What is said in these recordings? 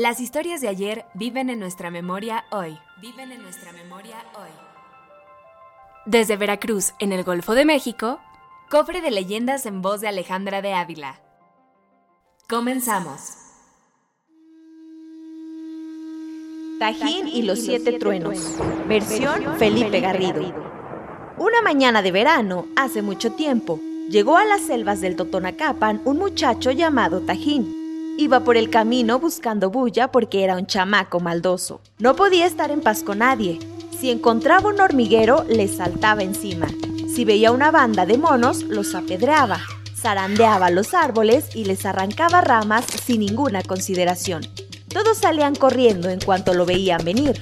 Las historias de ayer viven en nuestra memoria hoy. Viven en nuestra memoria hoy. Desde Veracruz, en el Golfo de México, cofre de leyendas en voz de Alejandra de Ávila. Comenzamos. Tajín y los siete truenos. Versión Felipe Garrido. Una mañana de verano, hace mucho tiempo, llegó a las selvas del Totonacapan un muchacho llamado Tajín. Iba por el camino buscando bulla porque era un chamaco maldoso. No podía estar en paz con nadie. Si encontraba un hormiguero, le saltaba encima. Si veía una banda de monos, los apedreaba. Zarandeaba los árboles y les arrancaba ramas sin ninguna consideración. Todos salían corriendo en cuanto lo veían venir.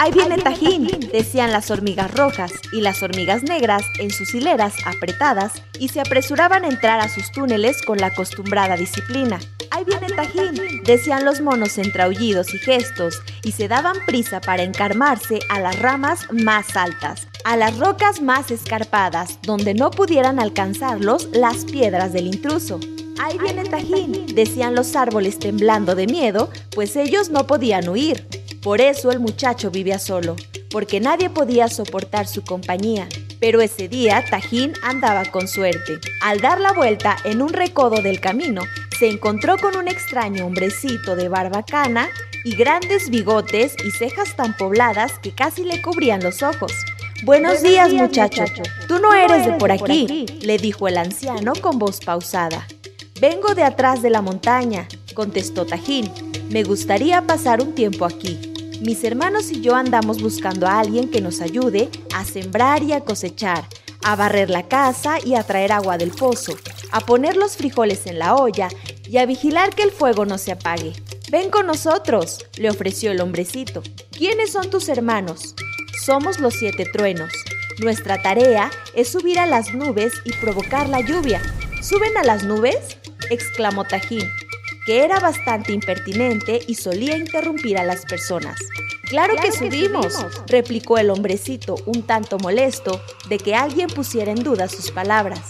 Ahí viene Tajín, decían las hormigas rojas y las hormigas negras en sus hileras apretadas y se apresuraban a entrar a sus túneles con la acostumbrada disciplina. Ahí viene Tajín, decían los monos entre aullidos y gestos y se daban prisa para encarmarse a las ramas más altas, a las rocas más escarpadas, donde no pudieran alcanzarlos las piedras del intruso. Ahí viene Tajín, decían los árboles temblando de miedo, pues ellos no podían huir. Por eso el muchacho vivía solo, porque nadie podía soportar su compañía. Pero ese día Tajín andaba con suerte. Al dar la vuelta en un recodo del camino, se encontró con un extraño hombrecito de barbacana y grandes bigotes y cejas tan pobladas que casi le cubrían los ojos. Buenos, días, muchacho. Tú no eres de por aquí, le dijo el anciano con voz pausada. Vengo de atrás de la montaña, contestó Tajín. Me gustaría pasar un tiempo aquí. Mis hermanos y yo andamos buscando a alguien que nos ayude a sembrar y a cosechar, a barrer la casa y a traer agua del pozo, a poner los frijoles en la olla y a vigilar que el fuego no se apague. Ven con nosotros, le ofreció el hombrecito. ¿Quiénes son tus hermanos? Somos los siete truenos. Nuestra tarea es subir a las nubes y provocar la lluvia. ¿Suben a las nubes? exclamó Tajín que era bastante impertinente y solía interrumpir a las personas. Claro, que, subimos, replicó el hombrecito, un tanto molesto de que alguien pusiera en duda sus palabras.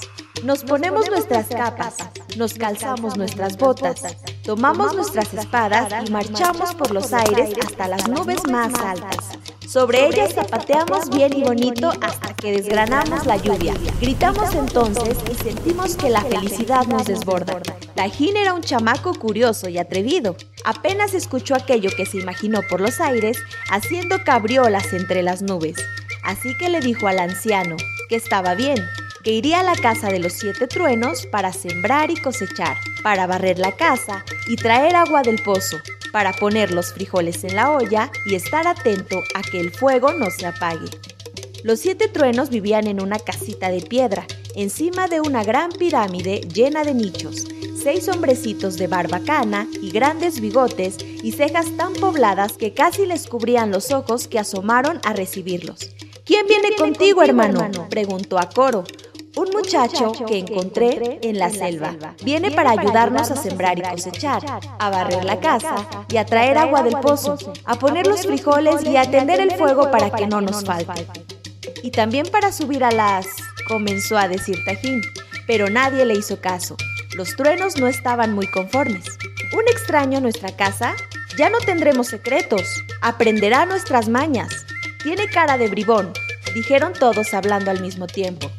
Nos, ponemos, nuestras capas, nos calzamos nuestras botas, tomamos nuestras espadas y marchamos por los aires hasta las nubes más altas. Sobre ellas zapateamos bien y bonito hasta que desgranamos la lluvia. Gritamos entonces y sentimos que la felicidad nos desborda. Tajín era un chamaco curioso y atrevido. Apenas escuchó aquello que se imaginó por los aires, haciendo cabriolas entre las nubes. Así que le dijo al anciano que estaba bien, que iría a la casa de los siete truenos para sembrar y cosechar, para barrer la casa y traer agua del pozo, para poner los frijoles en la olla y estar atento a que el fuego no se apague. Los siete truenos vivían en una casita de piedra, encima de una gran pirámide llena de nichos, seis hombrecitos de barbacana y grandes bigotes y cejas tan pobladas que casi les cubrían los ojos que asomaron a recibirlos. ¿Quién viene, contigo, hermano? preguntó a coro. Un muchacho que encontré en la selva. Viene para ayudarnos a sembrar y cosechar, a barrer la casa y a traer agua del pozo, a poner los frijoles y a atender el fuego para que no nos falte. Y también para subir a las... comenzó a decir Tajín, pero nadie le hizo caso. Los truenos no estaban muy conformes. ¿Un extraño en nuestra casa? Ya no tendremos secretos. Aprenderá nuestras mañas. Tiene cara de bribón, dijeron todos hablando al mismo tiempo.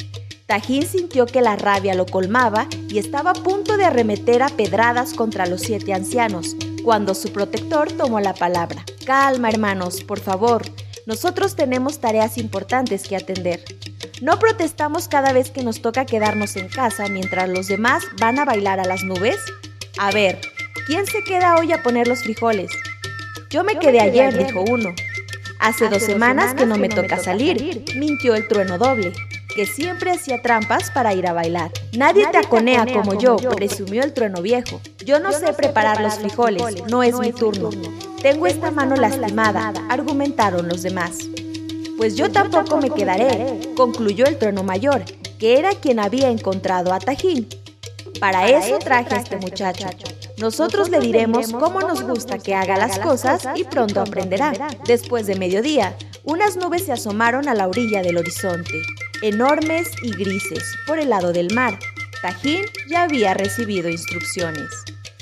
Tajín sintió que la rabia lo colmaba y estaba a punto de arremeter a pedradas contra los siete ancianos, cuando su protector tomó la palabra. Calma, hermanos, por favor. Nosotros tenemos tareas importantes que atender. ¿No protestamos cada vez que nos toca quedarnos en casa mientras los demás van a bailar a las nubes? A ver, ¿quién se queda hoy a poner los frijoles? Yo me, quedé, ayer, dijo uno. Hace, dos, semanas, que no me toca salir, mintió el trueno doble que siempre hacía trampas para ir a bailar. Nadie, te taconea como, yo, presumió el trueno viejo. Yo no sé preparar los frijoles, no es mi turno. Tengo esta mano lastimada, argumentaron los demás. Pues yo tampoco me quedaré, concluyó el trueno mayor, que era quien había encontrado a Tajín. Para eso traje a este muchacho. Nosotros le diremos cómo nos gusta que haga las cosas y pronto aprenderá. Después de mediodía, unas nubes se asomaron a la orilla del horizonte, enormes y grises, por el lado del mar. Tajín ya había recibido instrucciones.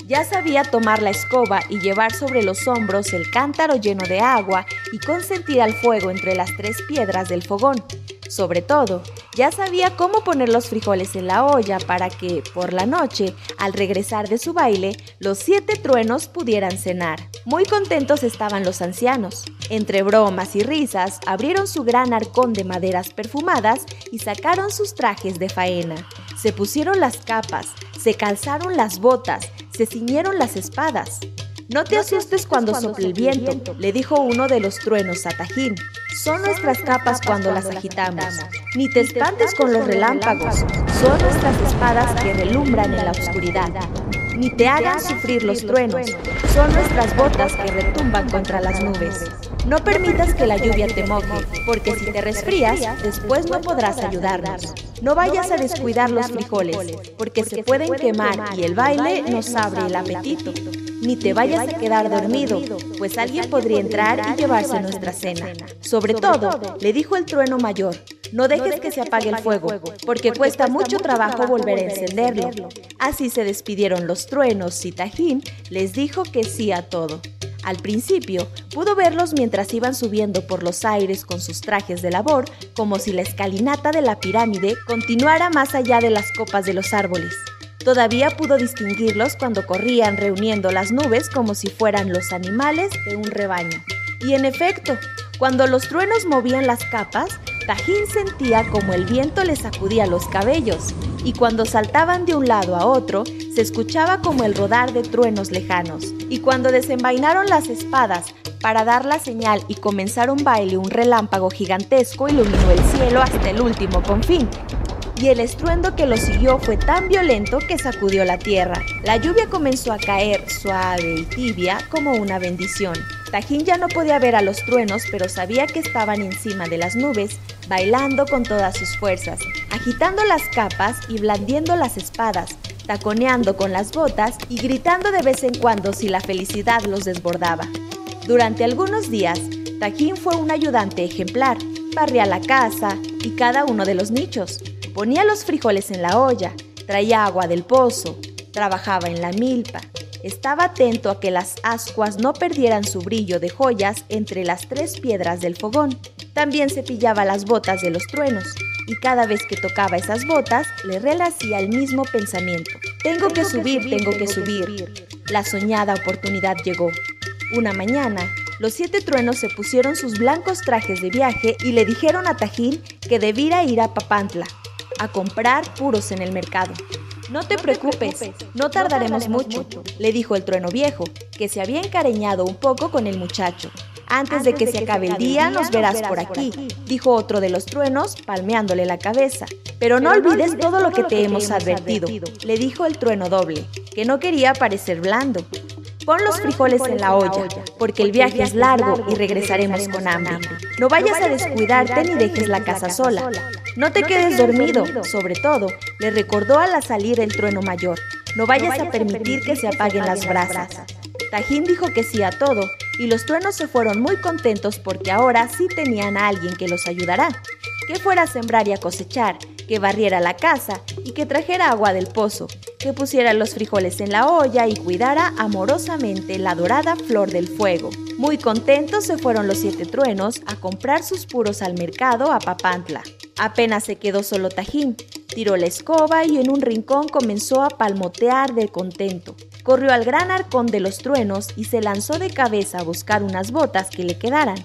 Ya sabía tomar la escoba y llevar sobre los hombros el cántaro lleno de agua y consentir al fuego entre las tres piedras del fogón. Sobre todo, ya sabía cómo poner los frijoles en la olla para que, por la noche, al regresar de su baile, los siete truenos pudieran cenar. Muy contentos estaban los ancianos. Entre bromas y risas, abrieron su gran arcón de maderas perfumadas y sacaron sus trajes de faena. Se pusieron las capas, se calzaron las botas, se ciñeron las espadas. No te asustes cuando sople el viento, le dijo uno de los truenos a Tajín. Son nuestras capas cuando las agitamos. Ni te espantes con los relámpagos. Son nuestras espadas que relumbran en la oscuridad. Ni te hagan sufrir los truenos. Son nuestras botas que retumban contra las nubes. No permitas que la lluvia te moje, porque si te resfrías, después no podrás ayudarnos. No vayas a descuidar los frijoles, porque se pueden quemar y el baile nos abre el apetito ni te vayas a quedar dormido, pues alguien podría entrar y llevarse nuestra cena. Sobre todo, le dijo el trueno mayor, no dejes que se apague el fuego, porque cuesta mucho trabajo volver a encenderlo. Así se despidieron los truenos y Tajín les dijo que sí a todo. Al principio, pudo verlos mientras iban subiendo por los aires con sus trajes de labor, como si la escalinata de la pirámide continuara más allá de las copas de los árboles. Todavía pudo distinguirlos cuando corrían reuniendo las nubes como si fueran los animales de un rebaño. Y en efecto, cuando los truenos movían las capas, Tajín sentía como el viento le sacudía los cabellos, y cuando saltaban de un lado a otro, se escuchaba como el rodar de truenos lejanos. Y cuando desenvainaron las espadas para dar la señal y comenzar un baile, un relámpago gigantesco iluminó el cielo hasta el último confín, y el estruendo que lo siguió fue tan violento que sacudió la tierra. La lluvia comenzó a caer suave y tibia como una bendición. Tajín ya no podía ver a los truenos, pero sabía que estaban encima de las nubes, bailando con todas sus fuerzas, agitando las capas y blandiendo las espadas, taconeando con las botas y gritando de vez en cuando si la felicidad los desbordaba. Durante algunos días, Tajín fue un ayudante ejemplar, barría la casa y cada uno de los nichos, Ponía los frijoles en la olla, traía agua del pozo, trabajaba en la milpa. Estaba atento a que las ascuas no perdieran su brillo de joyas entre las tres piedras del fogón. También cepillaba las botas de los truenos, y cada vez que tocaba esas botas le relacía el mismo pensamiento. Tengo, que, subir, tengo que subir. La soñada oportunidad llegó. Una mañana, los siete truenos se pusieron sus blancos trajes de viaje y le dijeron a Tajín que debiera ir a Papantla, a comprar puros en el mercado. No te preocupes, no tardaremos mucho, le dijo el trueno viejo, que se había encariñado un poco con el muchacho. Antes de que se acabe el día nos verás por aquí, dijo otro de los truenos, palmeándole la cabeza. Pero no olvides todo lo que te hemos advertido, le dijo el trueno doble, que no quería parecer blando. Pon los frijoles en la olla, porque el viaje es largo y regresaremos con hambre. No vayas a descuidarte ni dejes la casa sola. No te quedes dormido, sobre todo, le recordó al salir el trueno mayor. No vayas a permitir que se apaguen las brasas. Tajín dijo que sí a todo, y los truenos se fueron muy contentos porque ahora sí tenían a alguien que los ayudará, que fuera a sembrar y a cosechar, que barriera la casa y que trajera agua del pozo, que pusiera los frijoles en la olla y cuidara amorosamente la dorada flor del fuego. Muy contentos se fueron los siete truenos a comprar sus puros al mercado a Papantla. Apenas se quedó solo Tajín, tiró la escoba y en un rincón comenzó a palmotear de contento. Corrió al gran arcón de los truenos y se lanzó de cabeza a buscar unas botas que le quedaran.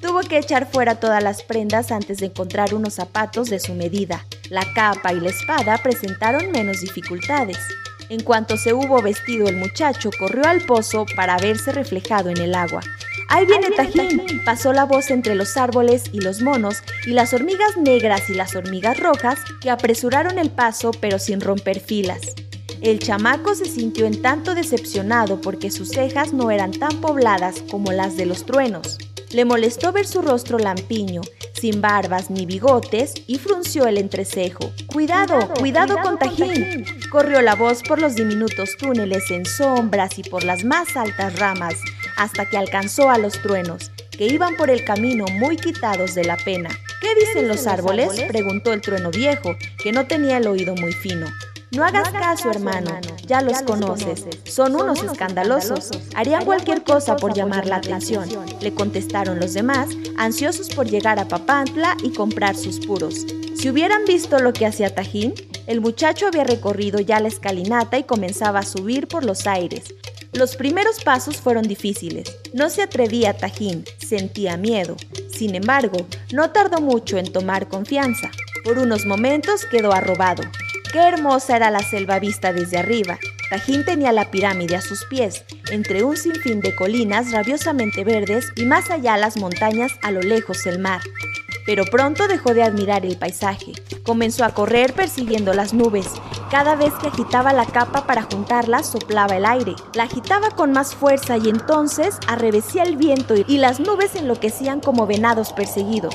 Tuvo que echar fuera todas las prendas antes de encontrar unos zapatos de su medida. La capa y la espada presentaron menos dificultades. En cuanto se hubo vestido el muchacho, corrió al pozo para verse reflejado en el agua. Ahí viene Tajín. Pasó la voz entre los árboles y los monos y las hormigas negras y las hormigas rojas que apresuraron el paso pero sin romper filas. El chamaco se sintió en tanto decepcionado porque sus cejas no eran tan pobladas como las de los truenos. Le molestó ver su rostro lampiño, sin barbas ni bigotes, y frunció el entrecejo. ¡Cuidado, cuidado, con Tajín! Corrió la voz por los diminutos túneles en sombras y por las más altas ramas, hasta que alcanzó a los truenos, que iban por el camino muy quitados de la pena. ¿Qué dicen los árboles? preguntó el trueno viejo, que no tenía el oído muy fino. No hagas caso, hermano, ya los conoces. Son unos escandalosos. Harían cualquier cosa por llamar la atención, le contestaron los demás, ansiosos por llegar a Papantla y comprar sus puros. Si hubieran visto lo que hacía Tajín, el muchacho había recorrido ya la escalinata y comenzaba a subir por los aires. Los primeros pasos fueron difíciles. No se atrevía Tajín, sentía miedo. Sin embargo, no tardó mucho en tomar confianza. Por unos momentos quedó arrobado. Qué hermosa era la selva vista desde arriba. Tajín tenía la pirámide a sus pies, entre un sinfín de colinas rabiosamente verdes y más allá las montañas a lo lejos el mar. Pero pronto dejó de admirar el paisaje. Comenzó a correr persiguiendo las nubes. Cada vez que agitaba la capa para juntarlas, soplaba el aire. La agitaba con más fuerza y entonces arrevesía el viento y las nubes enloquecían como venados perseguidos.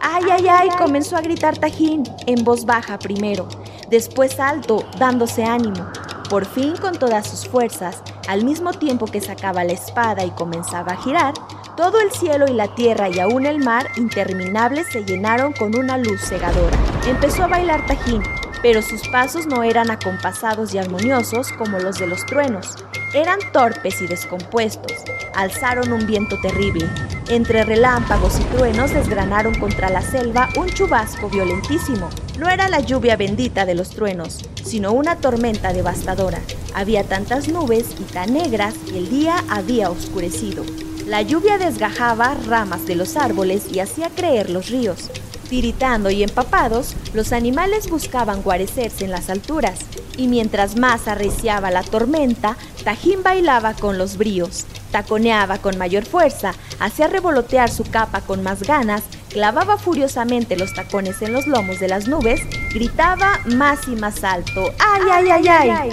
¡Ay, ay, ay! comenzó a gritar Tajín, en voz baja primero después alto, dándose ánimo. Por fin, con todas sus fuerzas, al mismo tiempo que sacaba la espada y comenzaba a girar, todo el cielo y la tierra y aún el mar interminables se llenaron con una luz cegadora. Empezó a bailar Tajín, pero sus pasos no eran acompasados y armoniosos como los de los truenos. Eran torpes y descompuestos. Alzaron un viento terrible. Entre relámpagos y truenos desgranaron contra la selva un chubasco violentísimo. No era la lluvia bendita de los truenos, sino una tormenta devastadora. Había tantas nubes y tan negras que el día había oscurecido. La lluvia desgajaba ramas de los árboles y hacía creer los ríos. Tiritando y empapados, los animales buscaban guarecerse en las alturas, y mientras más arreciaba la tormenta, Tajín bailaba con los bríos, taconeaba con mayor fuerza, hacía revolotear su capa con más ganas, clavaba furiosamente los tacones en los lomos de las nubes, gritaba más y más alto, ¡ay, ay, ay, ay! ay!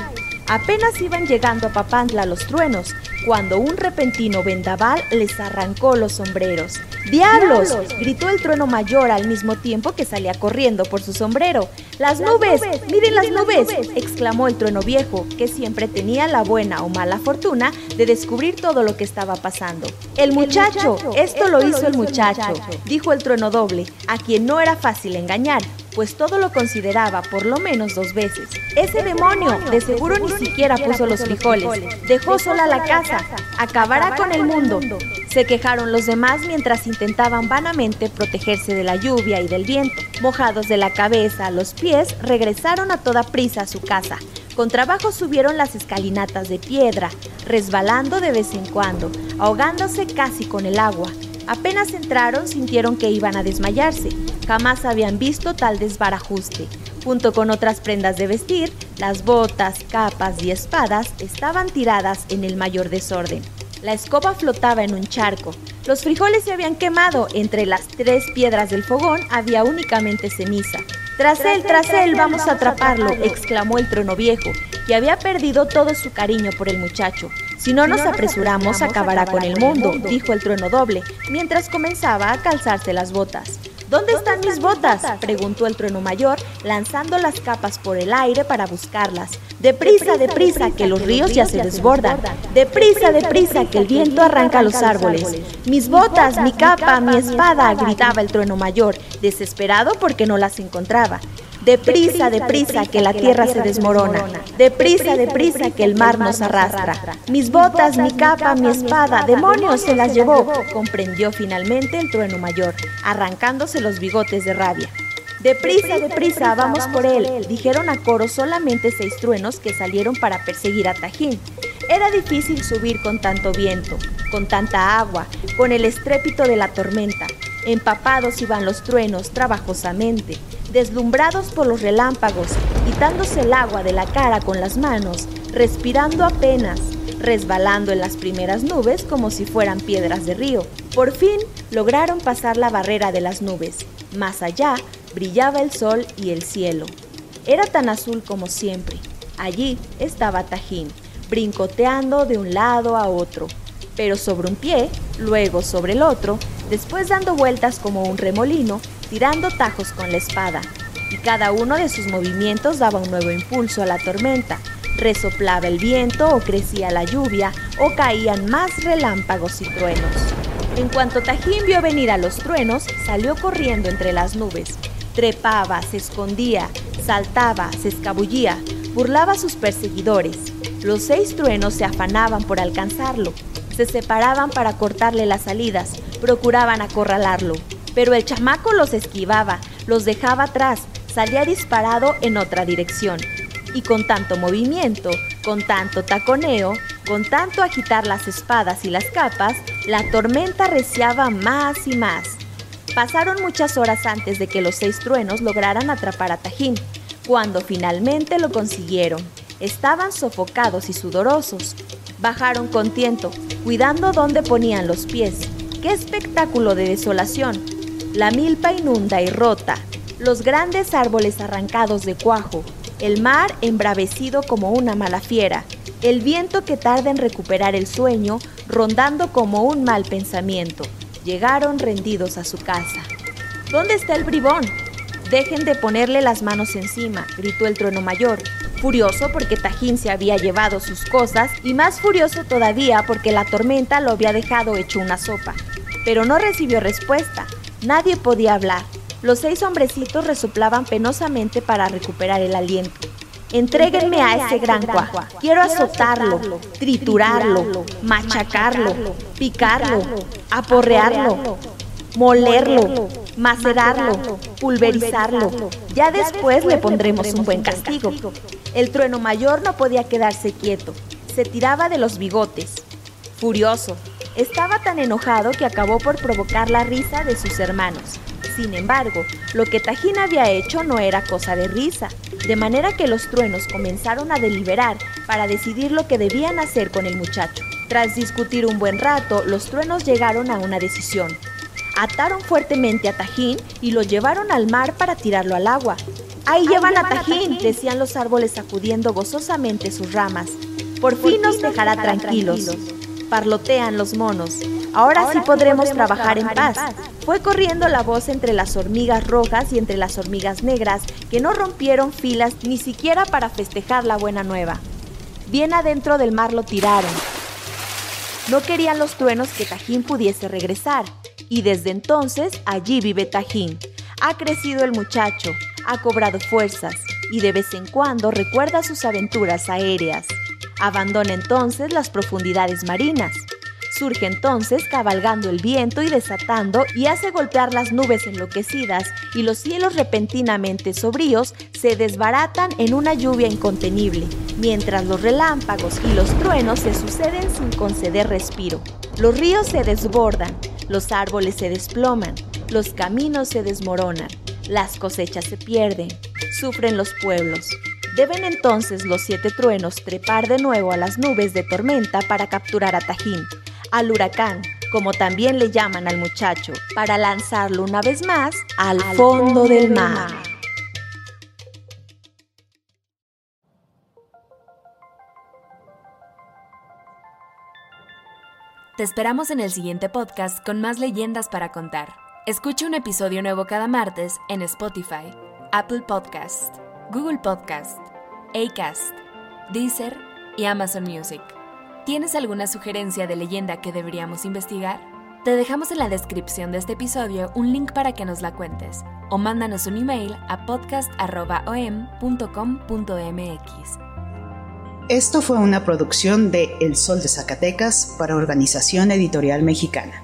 Apenas iban llegando a Papantla los truenos, cuando un repentino vendaval les arrancó los sombreros. ¡Diablos! gritó el trueno mayor al mismo tiempo que salía corriendo por su sombrero. ¡Las, nubes! ¡Miren las nubes! exclamó el trueno viejo, que siempre tenía la buena o mala fortuna de descubrir todo lo que estaba pasando. El muchacho, esto lo hizo el muchacho, dijo el trueno doble, a quien no era fácil engañar, pues todo lo consideraba por lo menos dos veces. Ese demonio, de seguro ni siquiera puso los frijoles, dejó sola la casa, acabará con el mundo. Se quejaron los demás mientras intentaban vanamente protegerse de la lluvia y del viento. Mojados de la cabeza a los pies, regresaron a toda prisa a su casa. Con trabajo subieron las escalinatas de piedra, resbalando de vez en cuando, ahogándose casi con el agua. Apenas entraron sintieron que iban a desmayarse. Jamás habían visto tal desbarajuste. Junto con otras prendas de vestir, las botas, capas y espadas estaban tiradas en el mayor desorden. La escoba flotaba en un charco. Los frijoles se habían quemado. Entre las tres piedras del fogón había únicamente ceniza. Tras él, tras él, vamos a atraparlo, exclamó el trono viejo, que había perdido todo su cariño por el muchacho. Si no nos apresuramos, acabará con el mundo, dijo el trueno doble, mientras comenzaba a calzarse las botas. ¿Dónde están mis botas? preguntó el trueno mayor, lanzando las capas por el aire para buscarlas. Deprisa, deprisa, que los ríos ya se desbordan. Deprisa, deprisa, que el viento arranca los árboles. Mis botas, mi capa, mi espada, gritaba el trueno mayor, desesperado porque no las encontraba. Deprisa, deprisa, que la tierra se desmorona. Deprisa, deprisa, que el mar nos arrastra. Mis botas, mi capa, mi espada, demonios se las llevó, comprendió finalmente el trueno mayor, arrancándose los bigotes de rabia. Deprisa, deprisa, vamos por él, dijeron a coro solamente seis truenos que salieron para perseguir a Tajín. Era difícil subir con tanto viento, con tanta agua, con el estrépito de la tormenta. Empapados iban los truenos trabajosamente, deslumbrados por los relámpagos, quitándose el agua de la cara con las manos, respirando apenas, resbalando en las primeras nubes como si fueran piedras de río. Por fin lograron pasar la barrera de las nubes. Más allá brillaba el sol y el cielo. Era tan azul como siempre. Allí estaba Tajín, brincoteando de un lado a otro, pero sobre un pie, luego sobre el otro, después dando vueltas como un remolino, tirando tajos con la espada. Y cada uno de sus movimientos daba un nuevo impulso a la tormenta. Resoplaba el viento o crecía la lluvia o caían más relámpagos y truenos. En cuanto Tajín vio venir a los truenos, salió corriendo entre las nubes. Trepaba, se escondía, saltaba, se escabullía, burlaba a sus perseguidores. Los seis truenos se afanaban por alcanzarlo, se separaban para cortarle las salidas, procuraban acorralarlo. Pero el chamaco los esquivaba, los dejaba atrás, salía disparado en otra dirección. Y con tanto movimiento, con tanto taconeo, con tanto agitar las espadas y las capas, la tormenta reciaba más y más. Pasaron muchas horas antes de que los seis truenos lograran atrapar a Tajín, cuando finalmente lo consiguieron. Estaban sofocados y sudorosos. Bajaron con tiento, cuidando dónde ponían los pies. ¡Qué espectáculo de desolación! La milpa inunda y rota, los grandes árboles arrancados de cuajo, el mar embravecido como una mala fiera, el viento que tarda en recuperar el sueño, rondando como un mal pensamiento. Llegaron rendidos a su casa. ¿Dónde está el bribón? Dejen de ponerle las manos encima, gritó el trueno mayor, furioso porque Tajín se había llevado sus cosas y más furioso todavía porque la tormenta lo había dejado hecho una sopa. Pero no recibió respuesta, nadie podía hablar. Los seis hombrecitos resoplaban penosamente para recuperar el aliento. Entréguenme a ese gran cuajo. Quiero azotarlo, triturarlo, machacarlo, picarlo, aporrearlo, molerlo, macerarlo, pulverizarlo. Ya después le pondremos un buen castigo. El trueno mayor no podía quedarse quieto. Se tiraba de los bigotes. Furioso, estaba tan enojado que acabó por provocar la risa de sus hermanos. Sin embargo, lo que Tajín había hecho no era cosa de risa, de manera que los truenos comenzaron a deliberar para decidir lo que debían hacer con el muchacho. Tras discutir un buen rato, los truenos llegaron a una decisión. Ataron fuertemente a Tajín y lo llevaron al mar para tirarlo al agua. Ahí llevan a Tajín, decían los árboles sacudiendo gozosamente sus ramas. Por fin nos dejará tranquilos. Parlotean los monos. Ahora sí podremos trabajar en paz. Fue corriendo la voz entre las hormigas rojas y entre las hormigas negras, que no rompieron filas ni siquiera para festejar la buena nueva. Bien adentro del mar lo tiraron. No querían los truenos que Tajín pudiese regresar, y desde entonces allí vive Tajín. Ha crecido el muchacho, ha cobrado fuerzas, y de vez en cuando recuerda sus aventuras aéreas. Abandona entonces las profundidades marinas. Surge entonces cabalgando el viento y desatando y hace golpear las nubes enloquecidas y los cielos repentinamente sobríos se desbaratan en una lluvia incontenible, mientras los relámpagos y los truenos se suceden sin conceder respiro. Los ríos se desbordan, los árboles se desploman, los caminos se desmoronan, las cosechas se pierden, sufren los pueblos. Deben entonces los siete truenos trepar de nuevo a las nubes de tormenta para capturar a Tajín, al huracán, como también le llaman al muchacho, para lanzarlo una vez más al, fondo, del mar. Te esperamos en el siguiente podcast con más leyendas para contar. Escucha un episodio nuevo cada martes en Spotify, Apple Podcast, Google Podcast, Acast, Deezer y Amazon Music. ¿Tienes alguna sugerencia de leyenda que deberíamos investigar? Te dejamos en la descripción de este episodio un link para que nos la cuentes o mándanos un email a podcast.om.com.mx. Esto fue una producción de El Sol de Zacatecas para Organización Editorial Mexicana.